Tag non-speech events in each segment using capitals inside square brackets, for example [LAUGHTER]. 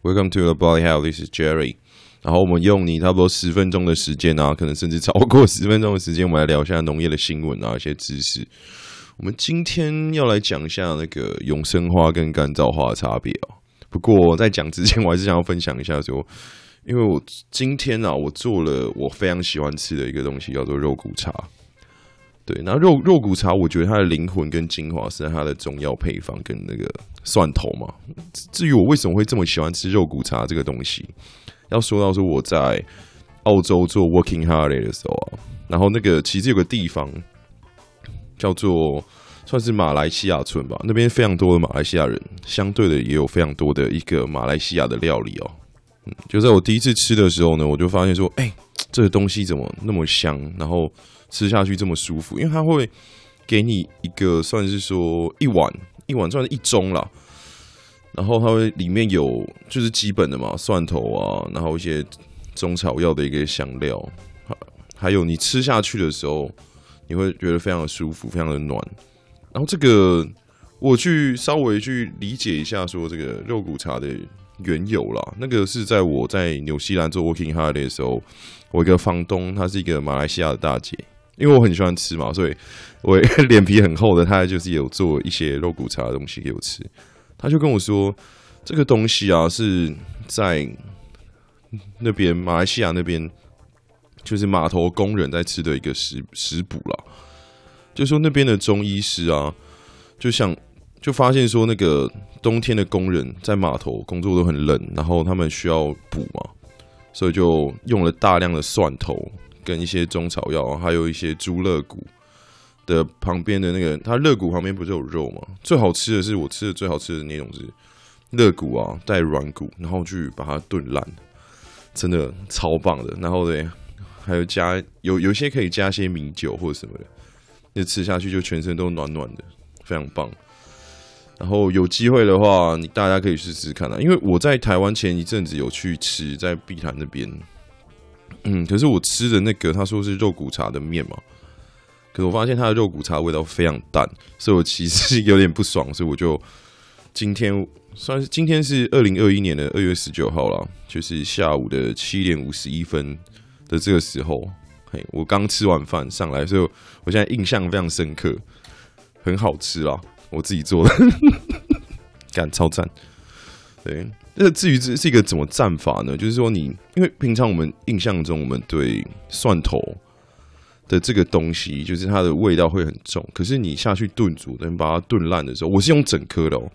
Welcome to the Body Health. This is Jerry. 然后我们用你差不多十分钟的时间啊，可能甚至超过十分钟的时间，我们来聊一下农业的新闻啊，一些知识。我们今天要来讲一下那个永生花跟干燥花的差别哦。不过在讲之前，我还是想要分享一下说，因为我今天啊，我做了我非常喜欢吃的一个东西，叫做肉骨茶。对，那肉肉骨茶，我觉得它的灵魂跟精华是它的中药配方跟那个蒜头嘛。至于我为什么会这么喜欢吃肉骨茶这个东西，要说到说我在澳洲做 working holiday 的时候啊，然后那个其实有个地方叫做算是马来西亚村吧，那边非常多的马来西亚人，相对的也有非常多的一个马来西亚的料理哦。嗯，就在我第一次吃的时候呢，我就发现说，哎，这个东西怎么那么香，然后。吃下去这么舒服，因为它会给你一个算是说一碗一碗算是一盅啦，然后它会里面有就是基本的嘛，蒜头啊，然后一些中草药的一个香料，还有你吃下去的时候，你会觉得非常的舒服，非常的暖。然后这个我去稍微去理解一下，说这个肉骨茶的缘由啦，那个是在我在纽西兰做 working holiday 的时候，我一个房东，她是一个马来西亚的大姐。因为我很喜欢吃嘛，所以我 [LAUGHS] 脸皮很厚的。他就是有做一些肉骨茶的东西给我吃。他就跟我说，这个东西啊是在那边马来西亚那边，就是码头工人在吃的一个食食补啦。就说那边的中医师啊，就像就发现说，那个冬天的工人在码头工作都很冷，然后他们需要补嘛，所以就用了大量的蒜头。跟一些中草药，还有一些猪肋骨的旁边的那个，它肋骨旁边不是有肉吗？最好吃的是我吃的最好吃的那种是肋骨啊，带软骨，然后去把它炖烂，真的超棒的。然后对，还有加有有些可以加些米酒或者什么的，那吃下去就全身都暖暖的，非常棒。然后有机会的话，你大家可以试试看啊，因为我在台湾前一阵子有去吃，在碧潭那边。嗯，可是我吃的那个，他说是肉骨茶的面嘛，可是我发现他的肉骨茶味道非常淡，所以我其实有点不爽，所以我就今天算是今天是二零二一年的二月十九号了，就是下午的七点五十一分的这个时候，嘿，我刚吃完饭上来，所以我现在印象非常深刻，很好吃啦，我自己做的，[LAUGHS] 干超赞，对。那至于这是一个怎么战法呢？就是说，你因为平常我们印象中，我们对蒜头的这个东西，就是它的味道会很重。可是你下去炖煮，等把它炖烂的时候，我是用整颗的哦。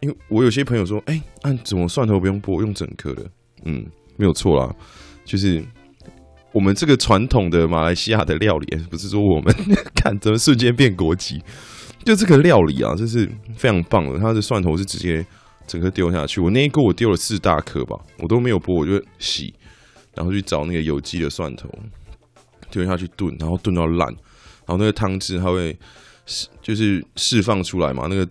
因为我有些朋友说，哎，按怎么蒜头不用剥，用整颗的？嗯，没有错啦。就是我们这个传统的马来西亚的料理，不是说我们 [LAUGHS] 看怎么瞬间变国际，就这个料理啊，这是非常棒的。它的蒜头是直接。整个丢下去，我那一锅我丢了四大颗吧，我都没有剥，我就洗，然后去找那个有机的蒜头，丢下去炖，然后炖到烂，然后那个汤汁它会就是释放出来嘛。那个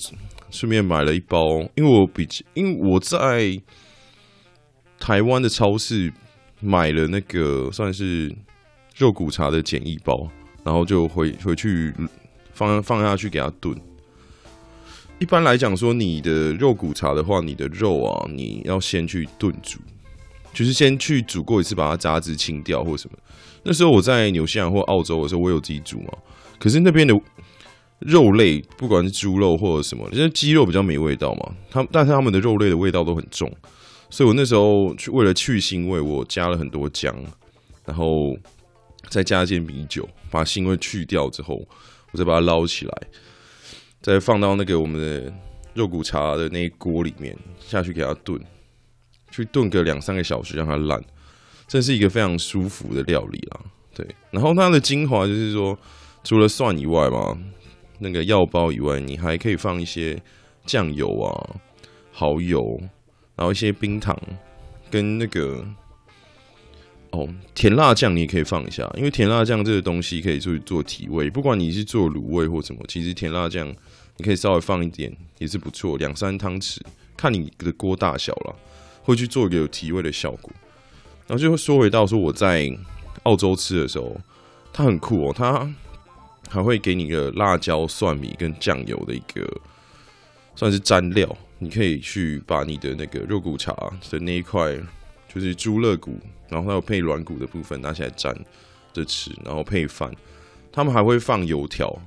顺便买了一包，因为我比因为我在台湾的超市买了那个算是肉骨茶的简易包，然后就回回去放放下去给它炖。一般来讲，说你的肉骨茶的话，你的肉啊，你要先去炖煮，就是先去煮过一次，把它杂质清掉或什么。那时候我在纽西兰或澳洲的时候，我有自己煮嘛。可是那边的肉类，不管是猪肉或者什么，因为鸡肉比较没味道嘛，他但是他们的肉类的味道都很重，所以我那时候去为了去腥味，我加了很多姜，然后再加一些米酒，把腥味去掉之后，我再把它捞起来。再放到那个我们的肉骨茶的那一锅里面下去给它炖，去炖个两三个小时让它烂，这是一个非常舒服的料理啦。对，然后它的精华就是说，除了蒜以外嘛，那个药包以外，你还可以放一些酱油啊、蚝油，然后一些冰糖跟那个哦甜辣酱，你也可以放一下，因为甜辣酱这个东西可以做做提味，不管你是做卤味或什么，其实甜辣酱。你可以稍微放一点，也是不错，两三汤匙，看你的锅大小了，会去做一个有提味的效果。然后就会说回到说我在澳洲吃的时候，它很酷哦，它还会给你一个辣椒、蒜米跟酱油的一个算是蘸料，你可以去把你的那个肉骨茶的那一块，就是猪肋骨，然后还有配软骨的部分拿起来蘸着吃，然后配饭。他们还会放油条，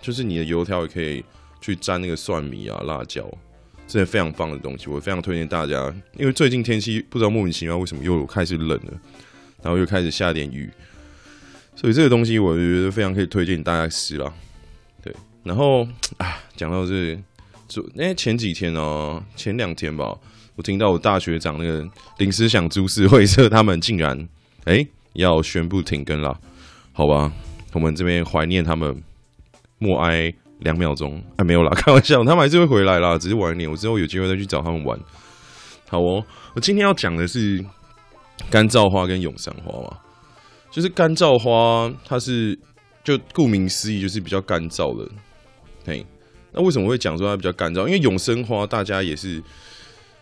就是你的油条也可以去沾那个蒜米啊、辣椒，真的非常棒的东西。我非常推荐大家，因为最近天气不知道莫名其妙为什么又开始冷了，然后又开始下点雨，所以这个东西我觉得非常可以推荐大家吃啦。对，然后啊，讲到这。就那前几天哦，前两天吧，我听到我大学长那个临时想株式会社，他们竟然哎、要宣布停更了，好吧，我们这边怀念他们，默哀两秒钟，哎没有啦，[LAUGHS] 开玩笑，他们还是会回来啦，只是晚一点，我之后有机会再去找他们玩。好哦，我今天要讲的是干燥花跟永山花嘛，就是干燥花，它是就顾名思义就是比较干燥的，嘿。那为什么会讲说它比较干燥？因为永生花大家也是，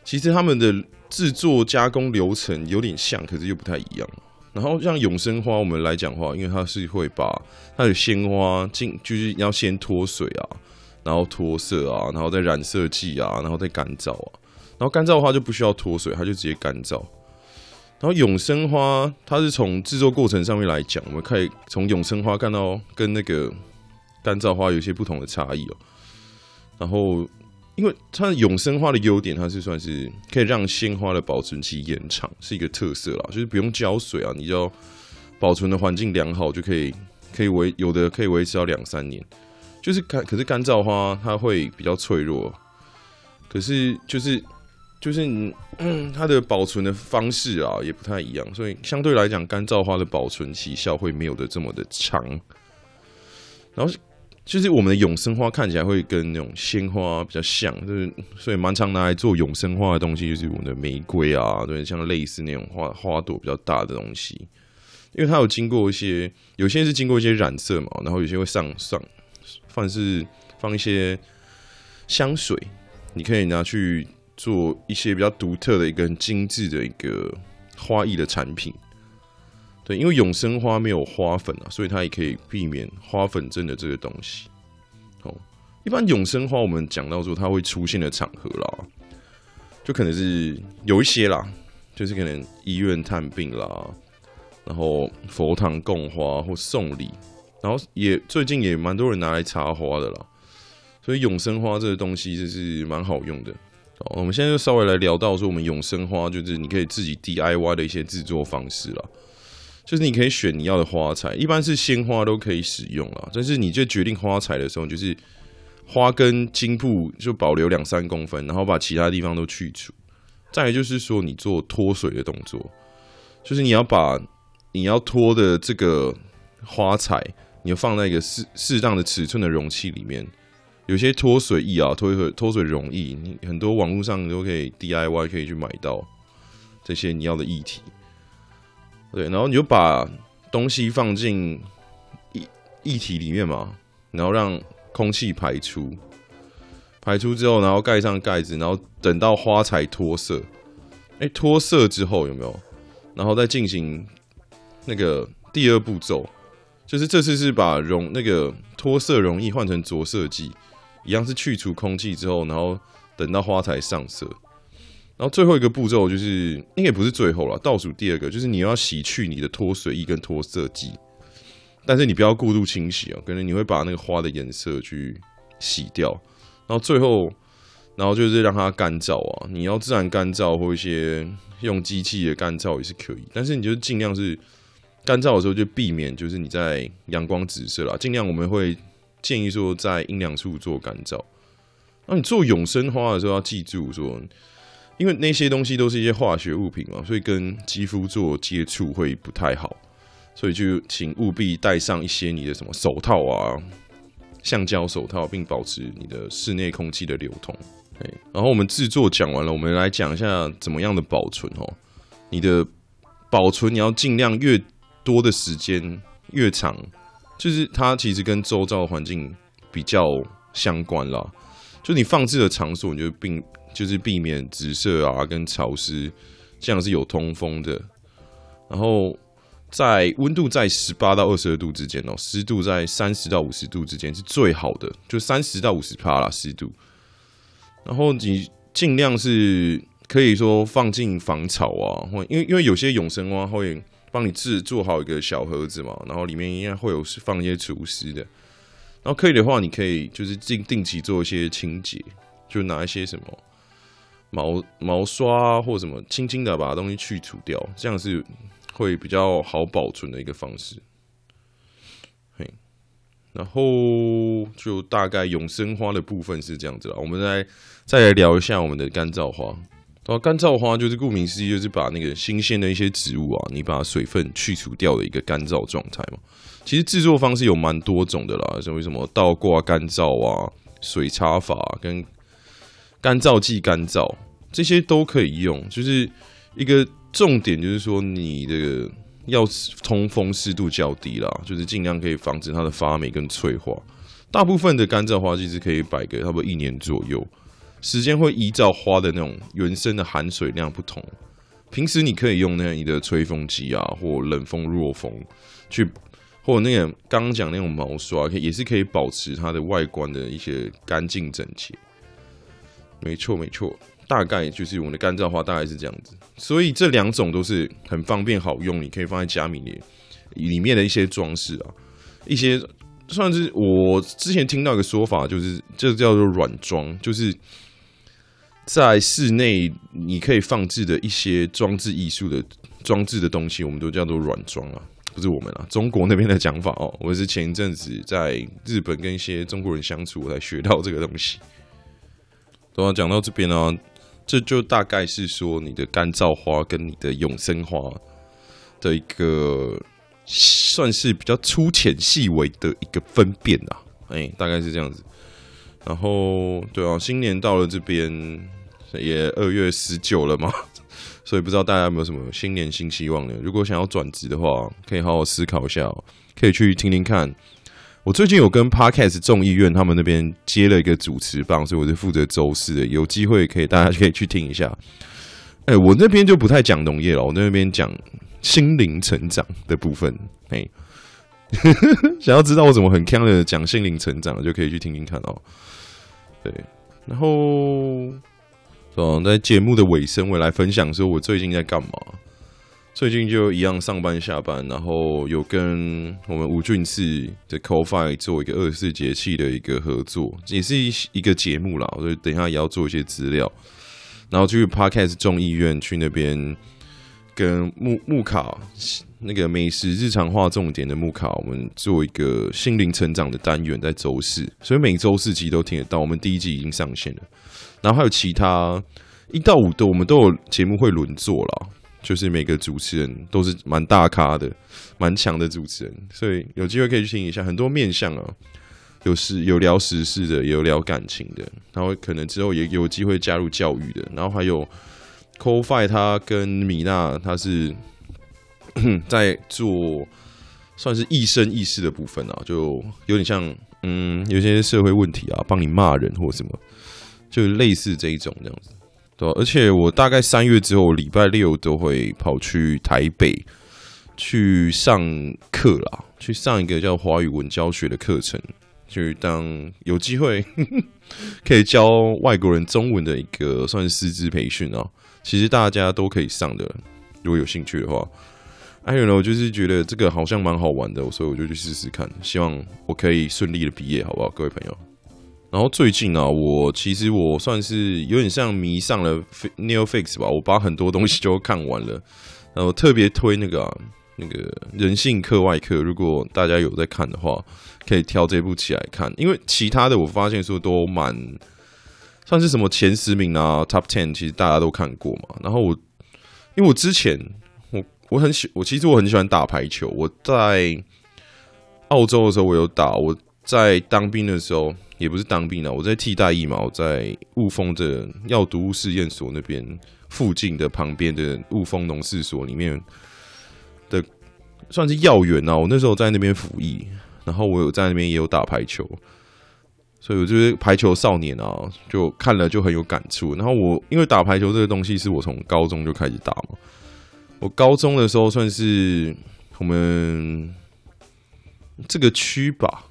其实他们的制作加工流程有点像，可是又不太一样。然后像永生花，我们来讲话，因为它是会把它的鲜花进，就是要先脱水啊，然后脱色啊，然后再染色剂啊，然后再干燥啊。然后干燥花就不需要脱水，它就直接干燥。然后永生花，它是从制作过程上面来讲，我们可以从永生花看到跟那个干燥花有些不同的差异哦。然后，因为它的永生花的优点，它是算是可以让鲜花的保存期延长，是一个特色啦。就是不用浇水啊，你只要保存的环境良好，就可以可以维有的可以维持到两三年。就是干，可是干燥花它会比较脆弱，可是就是就是，它的保存的方式啊也不太一样，所以相对来讲，干燥花的保存期效会没有的这么的长。然后。就是我们的永生花看起来会跟那种鲜花比较像，就是所以蛮常拿来做永生花的东西，就是我们的玫瑰啊，对，像类似那种花花朵比较大的东西，因为它有经过一些，有些是经过一些染色嘛，然后有些会上上，放是放一些香水，你可以拿去做一些比较独特的一个很精致的一个花艺的产品。对，因为永生花没有花粉啊，所以它也可以避免花粉症的这个东西。哦，一般永生花我们讲到说它会出现的场合啦，就可能是有一些啦，就是可能医院探病啦，然后佛堂供花或送礼，然后也最近也蛮多人拿来插花的啦。所以永生花这个东西就是蛮好用的。好，我们现在就稍微来聊到说我们永生花，就是你可以自己 DIY 的一些制作方式啦。就是你可以选你要的花材，一般是鲜花都可以使用啦。但是你就决定花材的时候，就是花根茎部就保留两三公分，然后把其他地方都去除。再来就是说，你做脱水的动作，就是你要把你要脱的这个花材，你要放在一个适适当的尺寸的容器里面。有些脱水液啊，脱水脱水溶液，你很多网络上都可以 DIY 可以去买到这些你要的液体。对，然后你就把东西放进液液体里面嘛，然后让空气排出，排出之后，然后盖上盖子，然后等到花材脱色。哎，脱色之后有没有？然后再进行那个第二步骤，就是这次是把溶那个脱色溶液换成着色剂，一样是去除空气之后，然后等到花材上色。然后最后一个步骤就是，应该不是最后了，倒数第二个就是你要洗去你的脱水衣跟脱色剂，但是你不要过度清洗哦，可能你会把那个花的颜色去洗掉。然后最后，然后就是让它干燥啊，你要自然干燥或一些用机器的干燥也是可以，但是你就尽量是干燥的时候就避免就是你在阳光直射啦，尽量我们会建议说在阴凉处做干燥。那你做永生花的时候要记住说。因为那些东西都是一些化学物品嘛，所以跟肌肤做接触会不太好，所以就请务必戴上一些你的什么手套啊，橡胶手套，并保持你的室内空气的流通。然后我们制作讲完了，我们来讲一下怎么样的保存哦。你的保存你要尽量越多的时间越长，就是它其实跟周遭的环境比较相关啦。就你放置的场所，你就并。就是避免直射啊，跟潮湿，这样是有通风的。然后在温度在十八到二十二度之间哦，湿度在三十到五十度之间是最好的，就三十到五十帕啦湿度。然后你尽量是可以说放进防潮啊，或因为因为有些永生花会帮你制作好一个小盒子嘛，然后里面应该会有放一些除湿的，然后可以的话，你可以就是定定期做一些清洁，就拿一些什么毛毛刷或什么，轻轻的把东西去除掉，这样是会比较好保存的一个方式。嘿然后就大概永生花的部分是这样子了，我们来再来聊一下我们的干燥花。啊，干燥花就是顾名思义，就是把那个新鲜的一些植物啊，你把水分去除掉的一个干燥状态嘛。其实制作方式有蛮多种的啦，像为什么倒挂干燥啊、水擦法跟干燥剂干燥这些都可以用。就是一个重点，就是说你的。要通风湿度较低啦，就是尽量可以防止它的发霉跟脆化。大部分的干燥花其实可以摆个差不多一年左右，时间会依照花的那种原生的含水量不同。平时你可以用那样你的吹风机啊，或冷风弱风去，或那个刚刚讲那种毛刷，也是可以保持它的外观的一些干净整洁。没错，没错。大概就是我们的干燥花大概是这样子，所以这两种都是很方便好用，你可以放在家里面里面的一些装饰啊，一些算是我之前听到一个说法，就是这叫做软装，就是在室内你可以放置的一些装置艺术的装置的东西，我们都叫做软装啊，不是我们啊，中国那边的讲法哦。我是前一阵子在日本跟一些中国人相处，我才学到这个东西。等我讲到这边呢。这就大概是说你的干燥花跟你的永生花的一个算是比较粗浅细微的一个分辨啊，哎，大概是这样子。然后，对啊，新年到了这边也二月十九了嘛，所以不知道大家有没有什么新年新希望呢？如果想要转职的话，可以好好思考一下哦，可以去听听看。我最近有跟 Podcast 众议院他们那边接了一个主持棒，所以我是负责周四的。有机会可以大家可以去听一下。哎、我那边就不太讲农业了，我那边讲心灵成长的部分。哎、欸，[LAUGHS] 想要知道我怎么很锵的讲心灵成长，就可以去听听看哦。对，然后，哦，在节目的尾声，我来分享说我最近在干嘛。最近就一样上班下班，然后有跟我们无菌室的 CoFi 做一个二十四节气的一个合作，也是一一个节目啦。所以等一下也要做一些资料，然后去 Podcast 众议院去那边跟木木卡那个美食日常化重点的木卡，我们做一个心灵成长的单元，在周四，所以每周四集都听得到。我们第一季已经上线了，然后还有其他一到五的，我们都有节目会轮做啦。就是每个主持人都是蛮大咖的，蛮强的主持人，所以有机会可以去听一下，很多面向啊，有时有聊时事的，有聊感情的，然后可能之后也有机会加入教育的，然后还有 CoFi，他跟米娜他是 [COUGHS] 在做算是亦声亦视的部分啊，就有点像嗯，有些社会问题啊，帮你骂人或什么，就类似这一种这样子。而且我大概三月之后，礼拜六都会跑去台北去上课啦，去上一个叫华语文教学的课程，去当有机会 [LAUGHS] 可以教外国人中文的一个算是师资培训啊。其实大家都可以上的，如果有兴趣的话。还有呢，我就是觉得这个好像蛮好玩的，所以我就去试试看，希望我可以顺利的毕业，好不好，各位朋友？然后最近啊，我其实我算是有点像迷上了 Netflix 吧，我把很多东西都看完了。然后特别推那个、啊、那个人性课外课，如果大家有在看的话，可以挑这部起来看。因为其他的我发现说都蛮算是什么前十名啊，Top Ten，其实大家都看过嘛。然后我因为我之前我我很喜我其实我很喜欢打排球，我在澳洲的时候我有打，我在当兵的时候。也不是当兵了，我在替代役嘛，我在雾峰的药毒物试验所那边附近的旁边的雾峰农事所里面的算是药员啊。我那时候在那边服役，然后我有在那边也有打排球，所以我就是排球少年啊，就看了就很有感触。然后我因为打排球这个东西是我从高中就开始打嘛，我高中的时候算是我们这个区吧。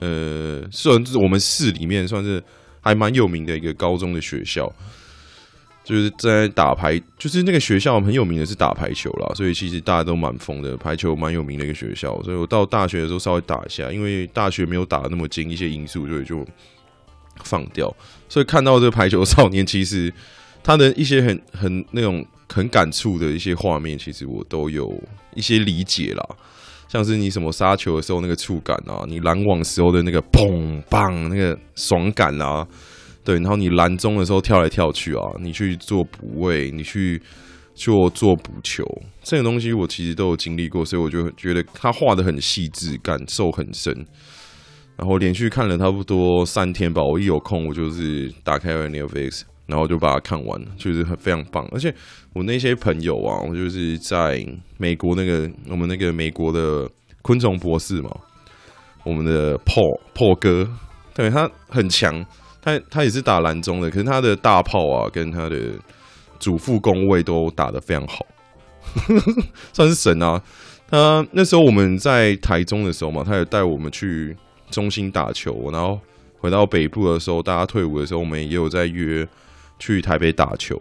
呃，算是我们市里面算是还蛮有名的一个高中的学校，就是在打排，就是那个学校很有名的是打排球啦，所以其实大家都蛮疯的，排球蛮有名的一个学校，所以我到大学的时候稍微打一下，因为大学没有打得那么精，一些因素，所以就放掉。所以看到这个排球少年，其实他的一些很很那种很感触的一些画面，其实我都有一些理解啦。像是你什么杀球的时候那个触感啊，你拦网时候的那个砰棒那个爽感啊，对，然后你拦中的时候跳来跳去啊，你去做补位，你去做做补球，这个东西我其实都有经历过，所以我就觉得他画得很细致，感受很深。然后连续看了差不多三天吧，我一有空我就是打开 n e t f i x 然后就把它看完，就是很非常棒。而且我那些朋友啊，我就是在美国那个我们那个美国的昆虫博士嘛，我们的 Paul Paul 哥，对，他很强，他他也是打蓝中的，可是他的大炮啊跟他的主副攻位都打得非常好，[LAUGHS] 算是神啊。他那时候我们在台中的时候嘛，他也带我们去。中心打球，然后回到北部的时候，大家退伍的时候，我们也有在约去台北打球。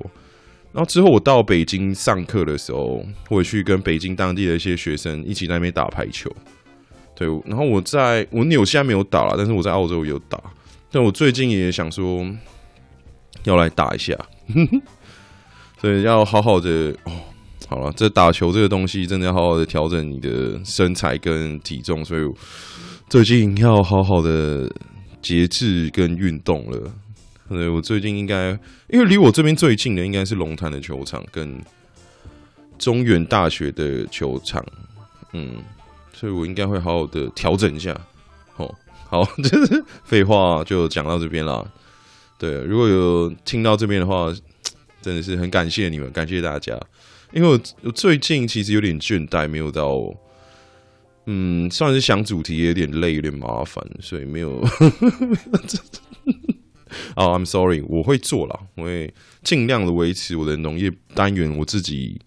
然后之后我到北京上课的时候，我去跟北京当地的一些学生一起在那边打排球。对，然后我在我纽西兰没有打了，但是我在澳洲有打。但我最近也想说要来打一下，[LAUGHS] 所以要好好的哦。好了，这打球这个东西真的要好好的调整你的身材跟体重，所以。最近要好好的节制跟运动了。对，我最近应该，因为离我这边最近的应该是龙潭的球场跟中原大学的球场，嗯，所以我应该会好好的调整一下。哦，好，[LAUGHS] 这是废话就讲到这边了。对，如果有听到这边的话，真的是很感谢你们，感谢大家。因为我我最近其实有点倦怠，没有到。嗯，算是想主题也有点累，有点麻烦，所以没有。[LAUGHS] 哦、，I'm sorry，我会做了，我会尽量的维持我的农业单元，我自己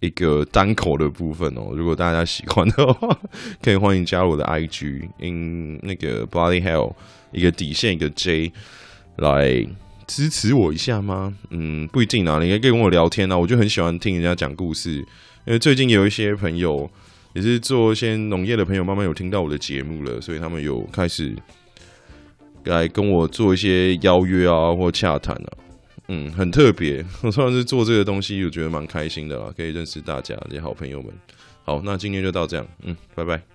一个单口的部分哦。如果大家喜欢的话，可以欢迎加入我的 IG，in 那个 Body Hell 一个底线一个 J 来支持我一下吗？嗯，不一定啊，你可以跟我聊天啊，我就很喜欢听人家讲故事，因为最近有一些朋友。也是做一些农业的朋友，慢慢有听到我的节目了，所以他们有开始来跟我做一些邀约啊，或洽谈啊，嗯，很特别。[LAUGHS] 我算是做这个东西，我觉得蛮开心的啦，可以认识大家这些好朋友们。好，那今天就到这样，嗯，拜拜。